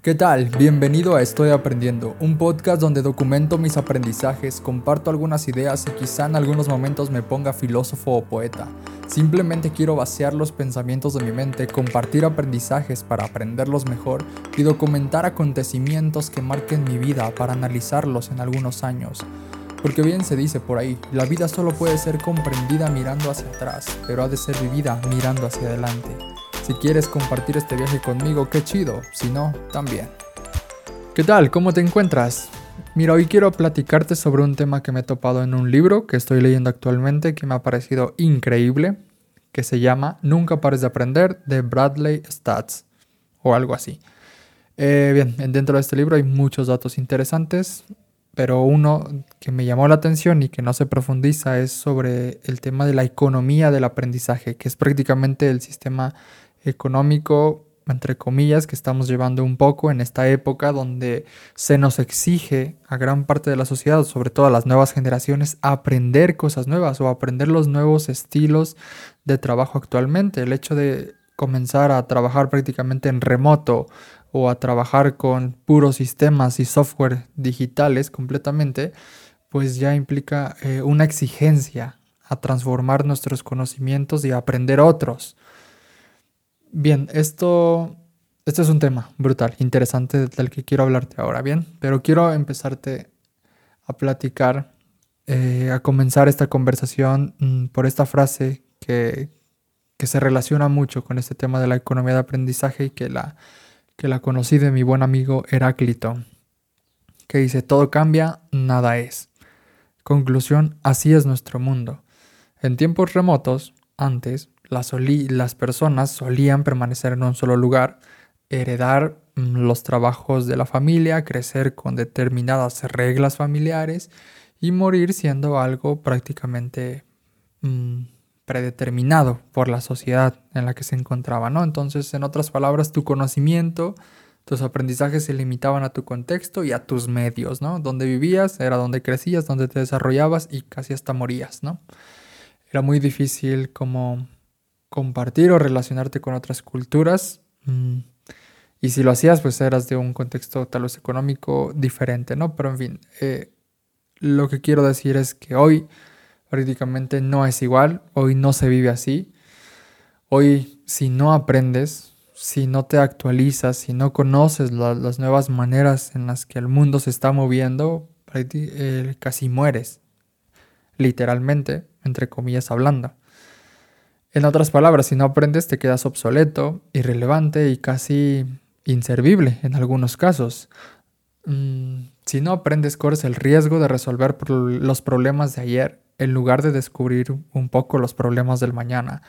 ¿Qué tal? Bienvenido a Estoy Aprendiendo, un podcast donde documento mis aprendizajes, comparto algunas ideas y quizá en algunos momentos me ponga filósofo o poeta. Simplemente quiero vaciar los pensamientos de mi mente, compartir aprendizajes para aprenderlos mejor y documentar acontecimientos que marquen mi vida para analizarlos en algunos años. Porque bien se dice por ahí, la vida solo puede ser comprendida mirando hacia atrás, pero ha de ser vivida mirando hacia adelante. Si quieres compartir este viaje conmigo, qué chido. Si no, también. ¿Qué tal? ¿Cómo te encuentras? Mira, hoy quiero platicarte sobre un tema que me he topado en un libro que estoy leyendo actualmente que me ha parecido increíble, que se llama Nunca pares de aprender de Bradley Stats o algo así. Eh, bien, dentro de este libro hay muchos datos interesantes, pero uno que me llamó la atención y que no se profundiza es sobre el tema de la economía del aprendizaje, que es prácticamente el sistema económico, entre comillas, que estamos llevando un poco en esta época donde se nos exige a gran parte de la sociedad, sobre todo a las nuevas generaciones, aprender cosas nuevas o aprender los nuevos estilos de trabajo actualmente. El hecho de comenzar a trabajar prácticamente en remoto o a trabajar con puros sistemas y software digitales completamente, pues ya implica eh, una exigencia a transformar nuestros conocimientos y a aprender otros. Bien, esto, este es un tema brutal, interesante del que quiero hablarte ahora, bien, pero quiero empezarte a platicar, eh, a comenzar esta conversación mm, por esta frase que, que, se relaciona mucho con este tema de la economía de aprendizaje y que la, que la conocí de mi buen amigo Heráclito, que dice, todo cambia, nada es. Conclusión, así es nuestro mundo. En tiempos remotos, antes, las, personas solían permanecer en un solo lugar, heredar mm, los trabajos de la familia, crecer con determinadas reglas familiares y morir siendo algo prácticamente mm, predeterminado por la sociedad en la que se encontraba, ¿no? Entonces, en otras palabras, tu conocimiento, tus aprendizajes se limitaban a tu contexto y a tus medios, ¿no? Donde vivías era donde crecías, donde te desarrollabas y casi hasta morías, ¿no? Era muy difícil como compartir o relacionarte con otras culturas. Mm, y si lo hacías, pues eras de un contexto tal vez económico diferente, ¿no? Pero en fin, eh, lo que quiero decir es que hoy prácticamente no es igual, hoy no se vive así. Hoy si no aprendes, si no te actualizas, si no conoces las nuevas maneras en las que el mundo se está moviendo, eh, casi mueres, literalmente, entre comillas hablando. En otras palabras, si no aprendes te quedas obsoleto, irrelevante y casi inservible en algunos casos. Mm, si no aprendes corres el riesgo de resolver los problemas de ayer en lugar de descubrir un poco los problemas del mañana.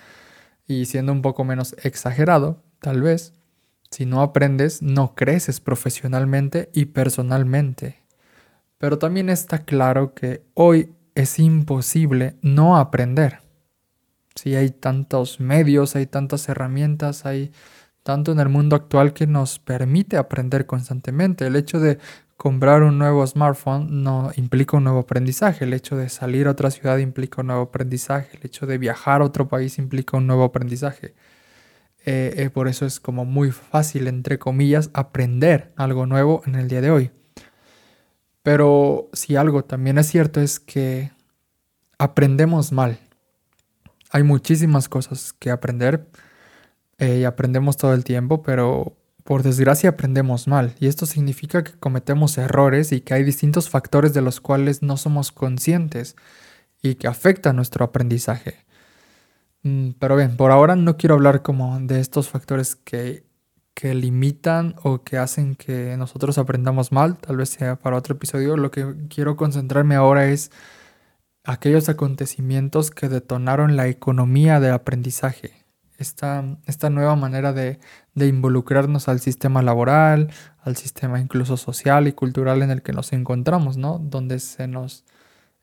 Y siendo un poco menos exagerado, tal vez, si no aprendes no creces profesionalmente y personalmente. Pero también está claro que hoy es imposible no aprender. Si hay tantos medios, hay tantas herramientas, hay tanto en el mundo actual que nos permite aprender constantemente. El hecho de comprar un nuevo smartphone no implica un nuevo aprendizaje. El hecho de salir a otra ciudad implica un nuevo aprendizaje. El hecho de viajar a otro país implica un nuevo aprendizaje. Eh, eh, por eso es como muy fácil, entre comillas, aprender algo nuevo en el día de hoy. Pero si algo también es cierto es que aprendemos mal hay muchísimas cosas que aprender eh, y aprendemos todo el tiempo, pero por desgracia aprendemos mal y esto significa que cometemos errores y que hay distintos factores de los cuales no somos conscientes y que afectan nuestro aprendizaje. Mm, pero bien, por ahora no quiero hablar como de estos factores que, que limitan o que hacen que nosotros aprendamos mal, tal vez sea para otro episodio. Lo que quiero concentrarme ahora es aquellos acontecimientos que detonaron la economía del aprendizaje, esta, esta nueva manera de, de, involucrarnos al sistema laboral, al sistema incluso social y cultural en el que nos encontramos, ¿no? Donde se nos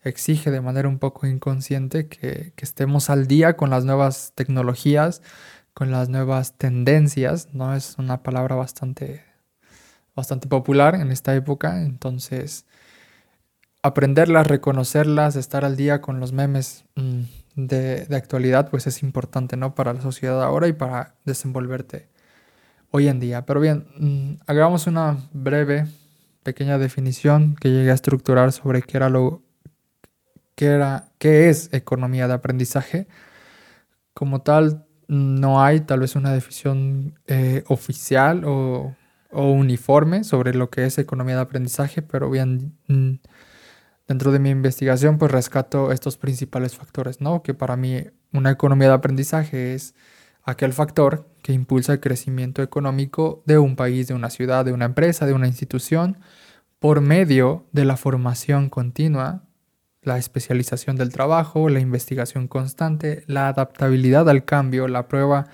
exige de manera un poco inconsciente que, que estemos al día con las nuevas tecnologías, con las nuevas tendencias, ¿no? Es una palabra bastante, bastante popular en esta época, entonces aprenderlas, reconocerlas, estar al día con los memes mm, de, actualidad, pues es importante, ¿no? Para la sociedad ahora y para desenvolverte hoy en día. Pero bien, mm, hagamos una breve, pequeña definición que llegué a estructurar sobre qué era lo qué era qué es economía de aprendizaje. Como tal, no hay tal vez una definición eh, oficial o, o, uniforme sobre lo que es economía de aprendizaje, pero bien, mm, dentro de mi investigación, pues rescato estos principales factores, ¿no? Que para mí una economía de aprendizaje es aquel factor que impulsa el crecimiento económico de un país, de una ciudad, de una empresa, de una institución, por medio de la formación continua, la especialización del trabajo, la investigación constante, la adaptabilidad al cambio, la prueba,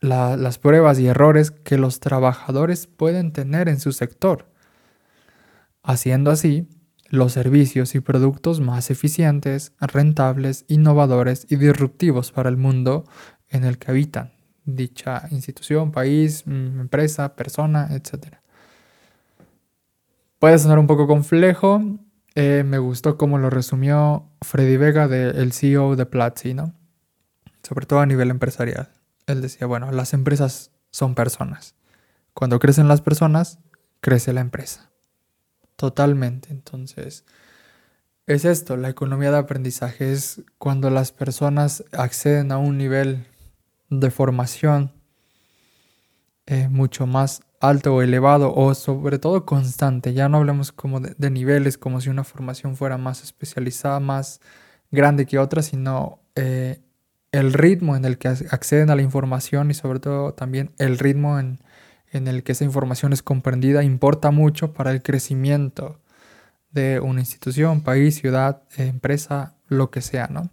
las pruebas y errores que los trabajadores pueden tener en su sector. Haciendo así, los servicios y productos más eficientes, rentables, innovadores y disruptivos para el mundo en el que habitan dicha institución, país, mm, empresa, persona, etc. Puede sonar un poco complejo, eh, me gustó cómo lo resumió Freddy Vega, el CEO de Platzi. Sobre todo a nivel empresarial. Él decía, bueno, las empresas son personas. Cuando crecen las personas, crece la empresa. Totalmente. Entonces, es esto, la economía de aprendizaje es cuando las personas acceden a un nivel de formación eh, mucho más alto o elevado o sobre todo constante. Ya no hablemos como de, niveles, como si una formación fuera más especializada, más grande que otra, sino eh, el ritmo en el que acceden a la información y sobre todo también el ritmo en, en el que esa información es comprendida importa mucho para el crecimiento de una institución, país, ciudad, empresa, lo que sea, ¿no?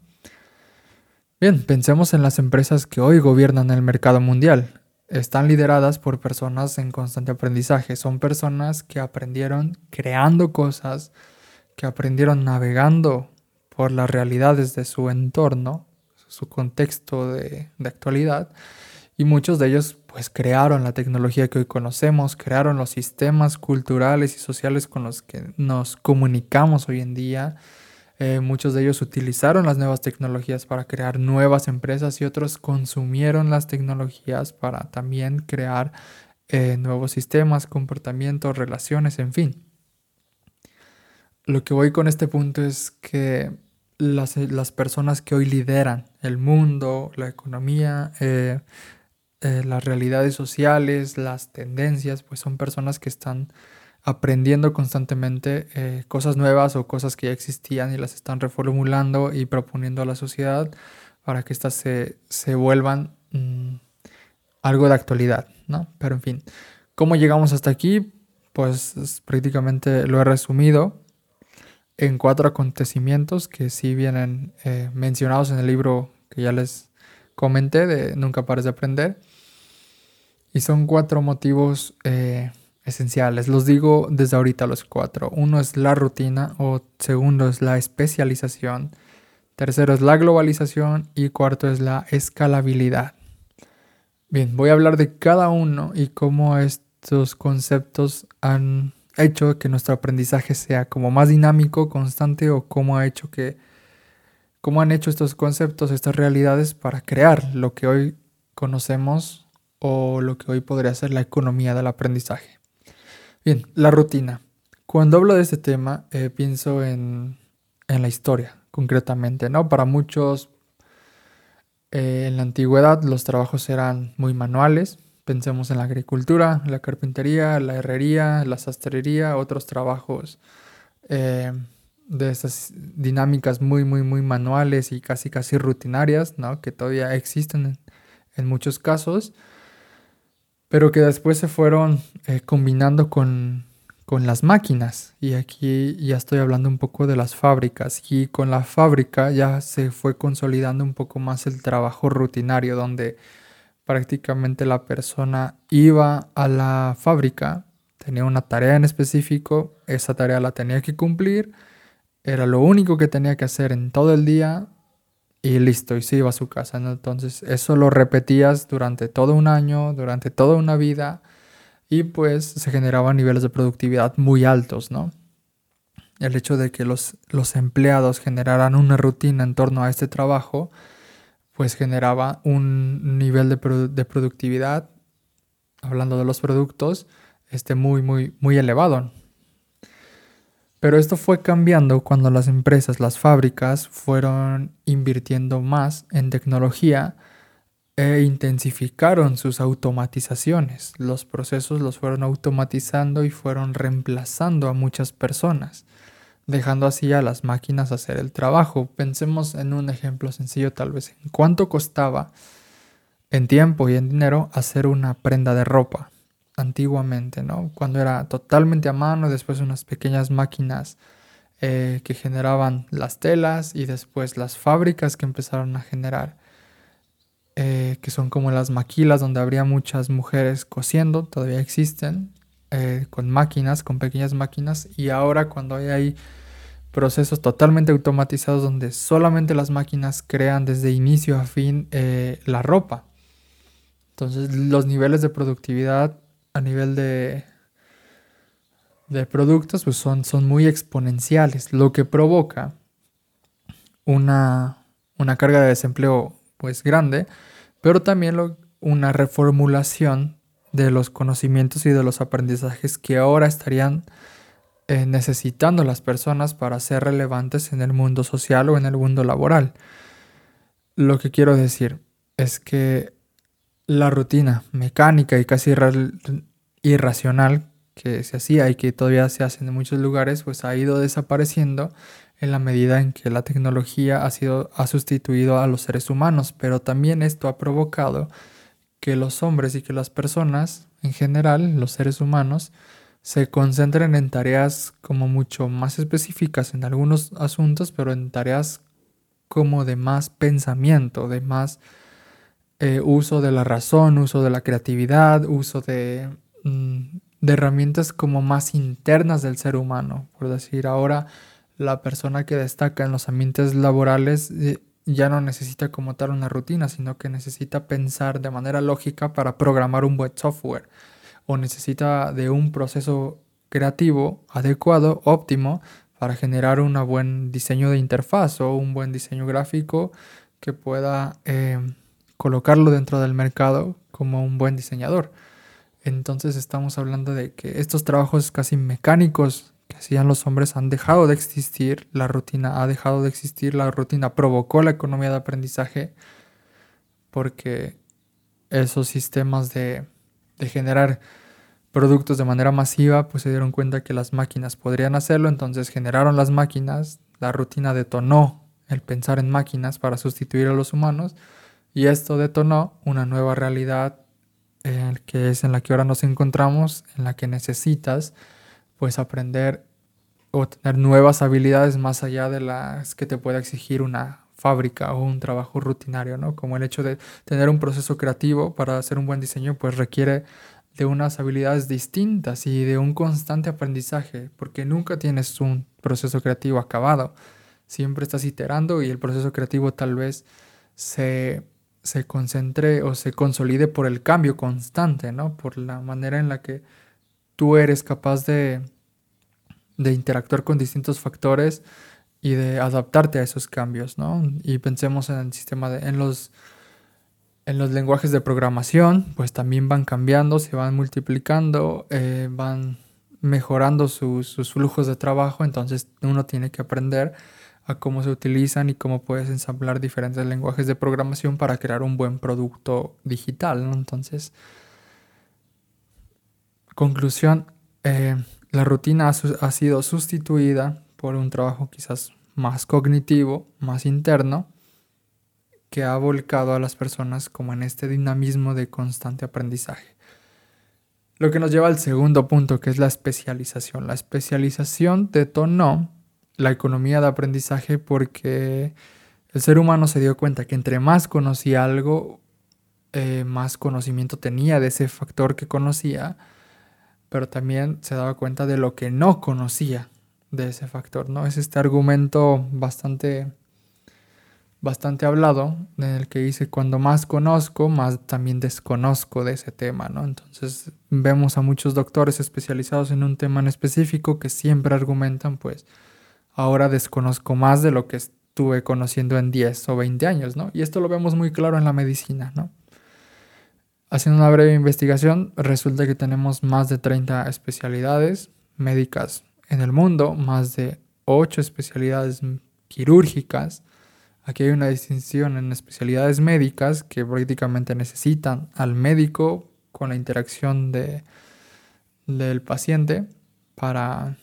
Bien, pensemos en las empresas que hoy gobiernan el mercado mundial. Están lideradas por personas en constante aprendizaje. Son personas que aprendieron creando cosas, que aprendieron navegando por las realidades de su entorno, su contexto de, de actualidad, y muchos de ellos pues crearon la tecnología que hoy conocemos, crearon los sistemas culturales y sociales con los que nos comunicamos hoy en día. Eh, muchos de ellos utilizaron las nuevas tecnologías para crear nuevas empresas y otros consumieron las tecnologías para también crear eh, nuevos sistemas, comportamientos, relaciones, en fin. Lo que voy con este punto es que las, las personas que hoy lideran el mundo, la economía, eh, eh, las realidades sociales, las tendencias, pues son personas que están aprendiendo constantemente eh, cosas nuevas o cosas que ya existían y las están reformulando y proponiendo a la sociedad para que éstas se, vuelvan mm, algo de actualidad, ¿no? Pero en fin, ¿cómo llegamos hasta aquí? Pues prácticamente lo he resumido en cuatro acontecimientos que sí vienen eh, mencionados en el libro que ya les comenté de Nunca pares de aprender. Y son cuatro motivos eh, esenciales. Los digo desde ahorita los cuatro. Uno es la rutina, o segundo es la especialización, tercero es la globalización y cuarto es la escalabilidad. Bien, voy a hablar de cada uno y cómo estos conceptos han hecho que nuestro aprendizaje sea como más dinámico, constante o cómo ha hecho que cómo han hecho estos conceptos, estas realidades para crear lo que hoy conocemos o lo que hoy podría ser la economía del aprendizaje. Bien, la rutina. Cuando hablo de este tema, eh, pienso en, la historia, concretamente, ¿no? Para muchos, eh, en la antigüedad, los trabajos eran muy manuales. Pensemos en la agricultura, la carpintería, la herrería, la sastrería, otros trabajos eh, de estas dinámicas muy, muy, muy manuales y casi, casi rutinarias, ¿no? Que todavía existen en muchos casos pero que después se fueron eh, combinando con, las máquinas. Y aquí ya estoy hablando un poco de las fábricas. Y con la fábrica ya se fue consolidando un poco más el trabajo rutinario, donde prácticamente la persona iba a la fábrica, tenía una tarea en específico, esa tarea la tenía que cumplir, era lo único que tenía que hacer en todo el día y listo, y se iba a su casa. Entonces eso lo repetías durante todo un año, durante toda una vida, y pues se generaban niveles de productividad muy altos, ¿no? El hecho de que los, los empleados generaran una rutina en torno a este trabajo, pues generaba un nivel de, de productividad hablando de los productos, este muy, muy, muy elevado. Pero esto fue cambiando cuando las empresas, las fábricas, fueron invirtiendo más en tecnología e intensificaron sus automatizaciones. Los procesos los fueron automatizando y fueron reemplazando a muchas personas, dejando así a las máquinas hacer el trabajo. Pensemos en un ejemplo sencillo tal vez. ¿En cuánto costaba en tiempo y en dinero hacer una prenda de ropa? Antiguamente, ¿no? Cuando era totalmente a mano, después unas pequeñas máquinas eh, que generaban las telas y después las fábricas que empezaron a generar, eh, que son como las maquilas donde habría muchas mujeres cosiendo, todavía existen, eh, con máquinas, con pequeñas máquinas, y ahora cuando hay procesos totalmente automatizados donde solamente las máquinas crean desde inicio a fin la ropa. Entonces los niveles de productividad a nivel de, de productos pues son, son muy exponenciales, lo que provoca una, carga de desempleo pues grande, pero también una reformulación de los conocimientos y de los aprendizajes que ahora estarían eh, necesitando las personas para ser relevantes en el mundo social o en el mundo laboral. Lo que quiero decir es que la rutina mecánica y casi irracional que se hacía y que todavía se hace en muchos lugares, pues ha ido desapareciendo en la medida en que la tecnología ha, sido, ha sustituido a los seres humanos, pero también esto ha provocado que los hombres y que las personas en general, los seres humanos, se concentren en tareas como mucho más específicas en algunos asuntos, pero en tareas como de más pensamiento, de más eh, uso de la razón, uso de la creatividad, uso de, de herramientas como más internas del ser humano. Por decir, ahora la persona que destaca en los ambientes laborales eh, ya no necesita como tal una rutina, sino que necesita pensar de manera lógica para programar un buen software o necesita de un proceso creativo adecuado, óptimo, para generar un buen diseño de interfaz o un buen diseño gráfico que pueda eh, colocarlo dentro del mercado como un buen diseñador. Entonces estamos hablando de que estos trabajos casi mecánicos que hacían los hombres han dejado de existir, la rutina ha dejado de existir, la rutina provocó la economía de aprendizaje porque esos sistemas de, generar productos de manera masiva pues se dieron cuenta que las máquinas podrían hacerlo, entonces generaron las máquinas, la rutina detonó el pensar en máquinas para sustituir a los humanos y esto detonó una nueva realidad que es en la que ahora nos encontramos, en la que necesitas pues aprender o tener nuevas habilidades más allá de las que te puede exigir una fábrica o un trabajo rutinario, ¿no? Como el hecho de tener un proceso creativo para hacer un buen diseño, pues requiere de unas habilidades distintas y de un constante aprendizaje, porque nunca tienes un proceso creativo acabado. Siempre estás iterando y el proceso creativo tal vez se se concentre o se consolide por el cambio constante, ¿no? Por la manera en la que tú eres capaz de, de interactuar con distintos factores y de adaptarte a esos cambios, ¿no? Y pensemos en el sistema de, en los, en los lenguajes de programación, pues también van cambiando, se van multiplicando, eh, van mejorando sus flujos de trabajo, entonces uno tiene que aprender a cómo se utilizan y cómo puedes ensamblar diferentes lenguajes de programación para crear un buen producto digital. Entonces, conclusión, eh, la rutina ha, sido sustituida por un trabajo quizás más cognitivo, más interno, que ha volcado a las personas como en este dinamismo de constante aprendizaje. Lo que nos lleva al segundo punto, que es la especialización. La especialización detonó la economía de aprendizaje porque el ser humano se dio cuenta que entre más conocía algo, eh, más conocimiento tenía de ese factor que conocía, pero también se daba cuenta de lo que no conocía de ese factor, ¿no? Es este argumento bastante bastante hablado en el que dice cuando más conozco, más también desconozco de ese tema, ¿no? Entonces vemos a muchos doctores especializados en un tema en específico que siempre argumentan pues ahora desconozco más de lo que estuve conociendo en 10 o 20 años, ¿no? Y esto lo vemos muy claro en la medicina, ¿no? Haciendo una breve investigación, resulta que tenemos más de 30 especialidades médicas en el mundo, más de 8 especialidades quirúrgicas. Aquí hay una distinción en especialidades médicas que prácticamente necesitan al médico con la interacción de, del paciente para,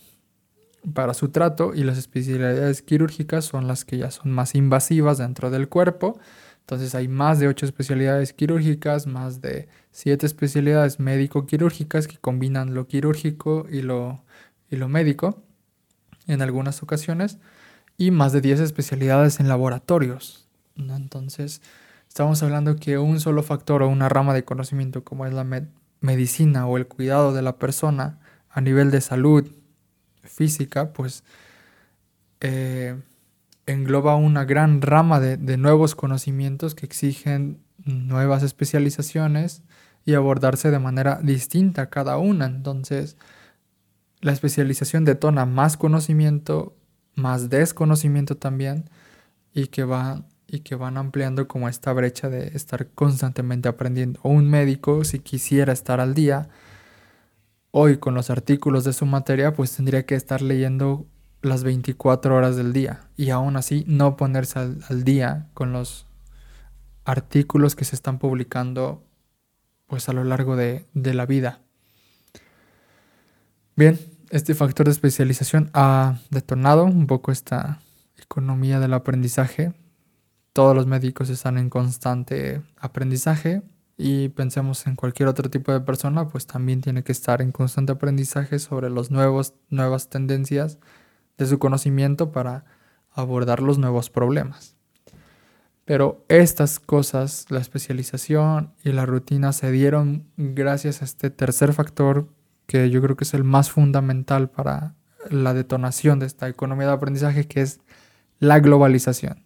para su trato y las especialidades quirúrgicas son las que ya son más invasivas dentro del cuerpo. Entonces hay más de 8 especialidades quirúrgicas, más de 7 especialidades médico-quirúrgicas que combinan lo quirúrgico y lo, y lo médico en algunas ocasiones y más de 10 especialidades en laboratorios. Entonces, estamos hablando que un solo factor o una rama de conocimiento como es la medicina o el cuidado de la persona a nivel de salud física, pues eh, engloba una gran rama de, de nuevos conocimientos que exigen nuevas especializaciones y abordarse de manera distinta cada una. Entonces, la especialización detona más conocimiento, más desconocimiento también, y que, van, y que van ampliando como esta brecha de estar constantemente aprendiendo. Un médico, si quisiera estar al día, hoy con los artículos de su materia, pues tendría que estar leyendo las 24 horas del día y aún así no ponerse al, día con los artículos que se están publicando pues a lo largo de, de la vida. Bien, este factor de especialización ha detonado un poco esta economía del aprendizaje. Todos los médicos están en constante aprendizaje y pensemos en cualquier otro tipo de persona, pues también tiene que estar en constante aprendizaje sobre las nuevas tendencias de su conocimiento para abordar los nuevos problemas. Pero estas cosas, la especialización y la rutina se dieron gracias a este tercer factor que yo creo que es el más fundamental para la detonación de esta economía de aprendizaje, que es la globalización.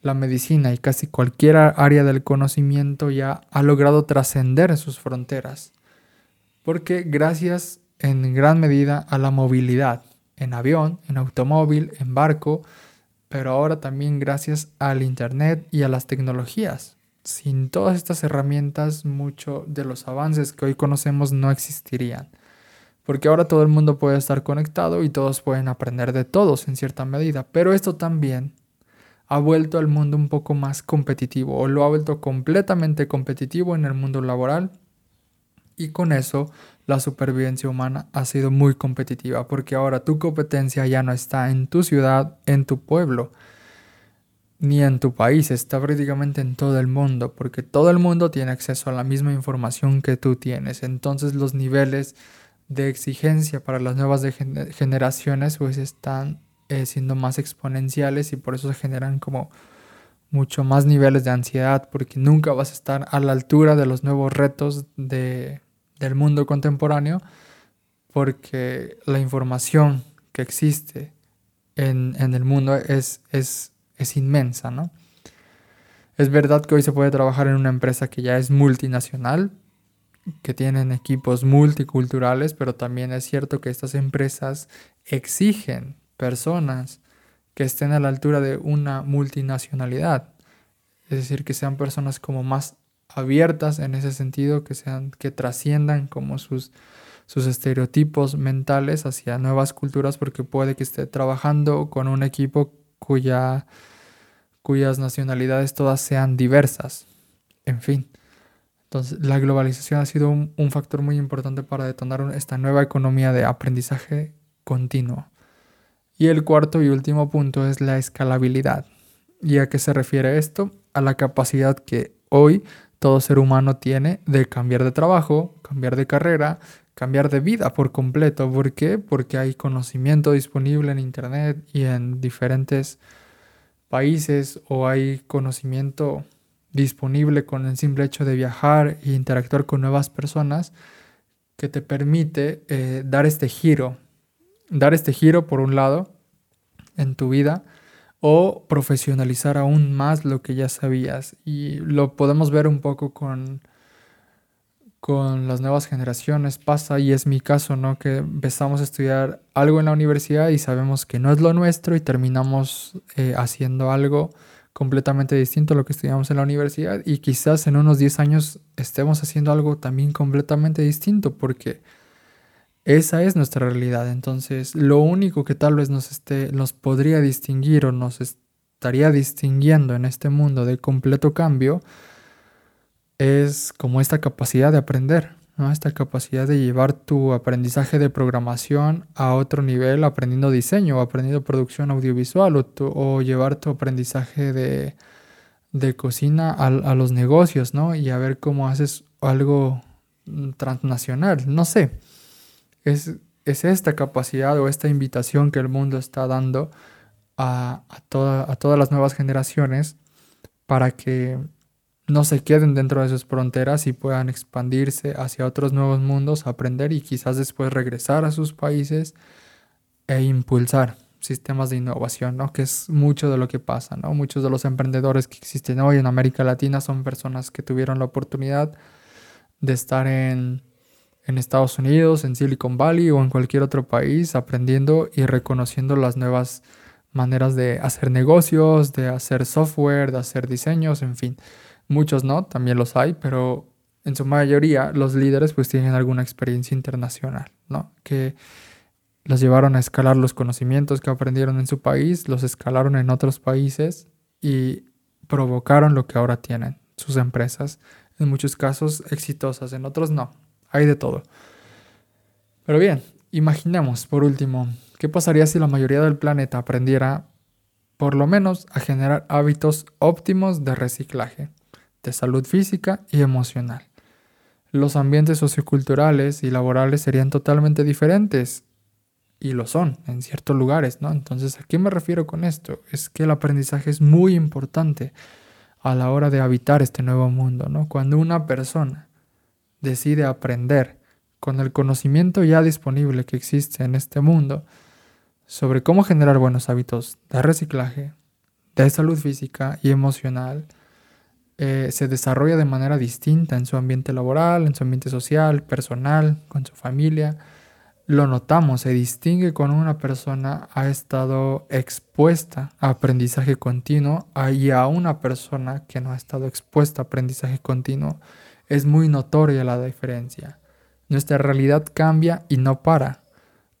La medicina y casi cualquier área del conocimiento ya ha logrado trascender sus fronteras, porque gracias en gran medida a la movilidad, en avión, en automóvil, en barco, pero ahora también gracias al Internet y a las tecnologías. Sin todas estas herramientas, mucho de los avances que hoy conocemos no existirían. Porque ahora todo el mundo puede estar conectado y todos pueden aprender de todos en cierta medida. Pero esto también ha vuelto al mundo un poco más competitivo o lo ha vuelto completamente competitivo en el mundo laboral. Y con eso la supervivencia humana ha sido muy competitiva porque ahora tu competencia ya no está en tu ciudad, en tu pueblo, ni en tu país, está prácticamente en todo el mundo, porque todo el mundo tiene acceso a la misma información que tú tienes. Entonces los niveles de exigencia para las nuevas generaciones pues están eh, siendo más exponenciales y por eso se generan como mucho más niveles de ansiedad, porque nunca vas a estar a la altura de los nuevos retos de, del mundo contemporáneo, porque la información que existe en, en el mundo es, es es inmensa, ¿no? Es verdad que hoy se puede trabajar en una empresa que ya es multinacional, que tienen equipos multiculturales, pero también es cierto que estas empresas exigen personas que estén a la altura de una multinacionalidad. Es decir, que sean personas como más abiertas en ese sentido, que sean que trasciendan como sus sus estereotipos mentales hacia nuevas culturas porque puede que esté trabajando con un equipo cuya, cuyas nacionalidades todas sean diversas. En fin. Entonces, la globalización ha sido un, un factor muy importante para detonar esta nueva economía de aprendizaje continuo. Y el cuarto y último punto es la escalabilidad. ¿Y a qué se refiere esto? A la capacidad que hoy todo ser humano tiene de cambiar de trabajo, cambiar de carrera, cambiar de vida por completo. ¿Por qué? Porque hay conocimiento disponible en Internet y en diferentes países o hay conocimiento disponible con el simple hecho de viajar e interactuar con nuevas personas que te permite eh, dar este giro, dar este giro por un lado en tu vida o profesionalizar aún más lo que ya sabías. Y lo podemos ver un poco con con las nuevas generaciones. Pasa y es mi caso, ¿no? Que empezamos a estudiar algo en la universidad y sabemos que no es lo nuestro y terminamos eh, haciendo algo completamente distinto a lo que estudiamos en la universidad. Y quizás en unos 10 años estemos haciendo algo también completamente distinto porque esa es nuestra realidad. Entonces, lo único que tal vez nos, esté, nos podría distinguir o nos estaría distinguiendo en este mundo de completo cambio es como esta capacidad de aprender, ¿no? esta capacidad de llevar tu aprendizaje de programación a otro nivel aprendiendo diseño o aprendiendo producción audiovisual o, llevar tu aprendizaje de, de cocina a, a, los negocios ¿no? y a ver cómo haces algo mm, transnacional, no sé. Es, es esta capacidad o esta invitación que el mundo está dando a, a, a todas las nuevas generaciones para que no se queden dentro de sus fronteras y puedan expandirse hacia otros nuevos mundos, aprender y quizás después regresar a sus países e impulsar sistemas de innovación, ¿no? Que es mucho de lo que pasa, ¿no? Muchos de los emprendedores que existen hoy en América Latina son personas que tuvieron la oportunidad de estar en, en Estados Unidos, en Silicon Valley o en cualquier otro país aprendiendo y reconociendo las nuevas maneras de hacer negocios, de hacer software, de hacer diseños, en fin. Muchos no, también los hay, pero en su mayoría los líderes pues tienen alguna experiencia internacional, ¿no? Que los llevaron a escalar los conocimientos que aprendieron en su país, los escalaron en otros países y provocaron lo que ahora tienen sus empresas, en muchos casos exitosas, en otros no, hay de todo. Pero bien, imaginemos por último, ¿qué pasaría si la mayoría del planeta aprendiera por lo menos a generar hábitos óptimos de reciclaje? de salud física y emocional. Los ambientes socioculturales y laborales serían totalmente diferentes y lo son en ciertos lugares, ¿no? Entonces, ¿a qué me refiero con esto? Es que el aprendizaje es muy importante a la hora de habitar este nuevo mundo, ¿no? Cuando una persona decide aprender con el conocimiento ya disponible que existe en este mundo sobre cómo generar buenos hábitos de reciclaje, de salud física y emocional, eh, se desarrolla de manera distinta en su ambiente laboral, en su ambiente social, personal, con su familia. Lo notamos, se distingue cuando una persona ha estado expuesta a aprendizaje continuo y a una persona que no ha estado expuesta a aprendizaje continuo. Es muy notoria la diferencia. Nuestra realidad cambia y no para.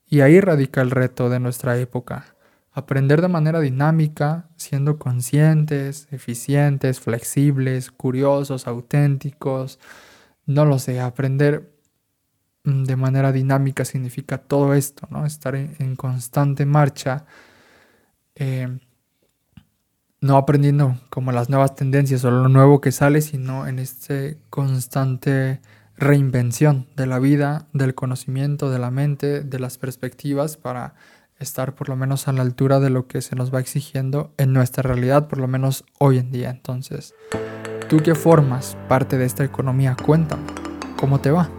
Y ahí radica el reto de nuestra época Aprender de manera dinámica, siendo conscientes, eficientes, flexibles, curiosos, auténticos. No lo sé, aprender mm, de manera dinámica significa todo esto, ¿no? Estar en, constante marcha, eh, no aprendiendo como las nuevas tendencias o lo nuevo que sale, sino en este constante reinvención de la vida, del conocimiento, de la mente, de las perspectivas para estar por lo menos a la altura de lo que se nos va exigiendo en nuestra realidad, por lo menos hoy en día. Entonces, tú que formas parte de esta economía, cuéntame, ¿cómo te va?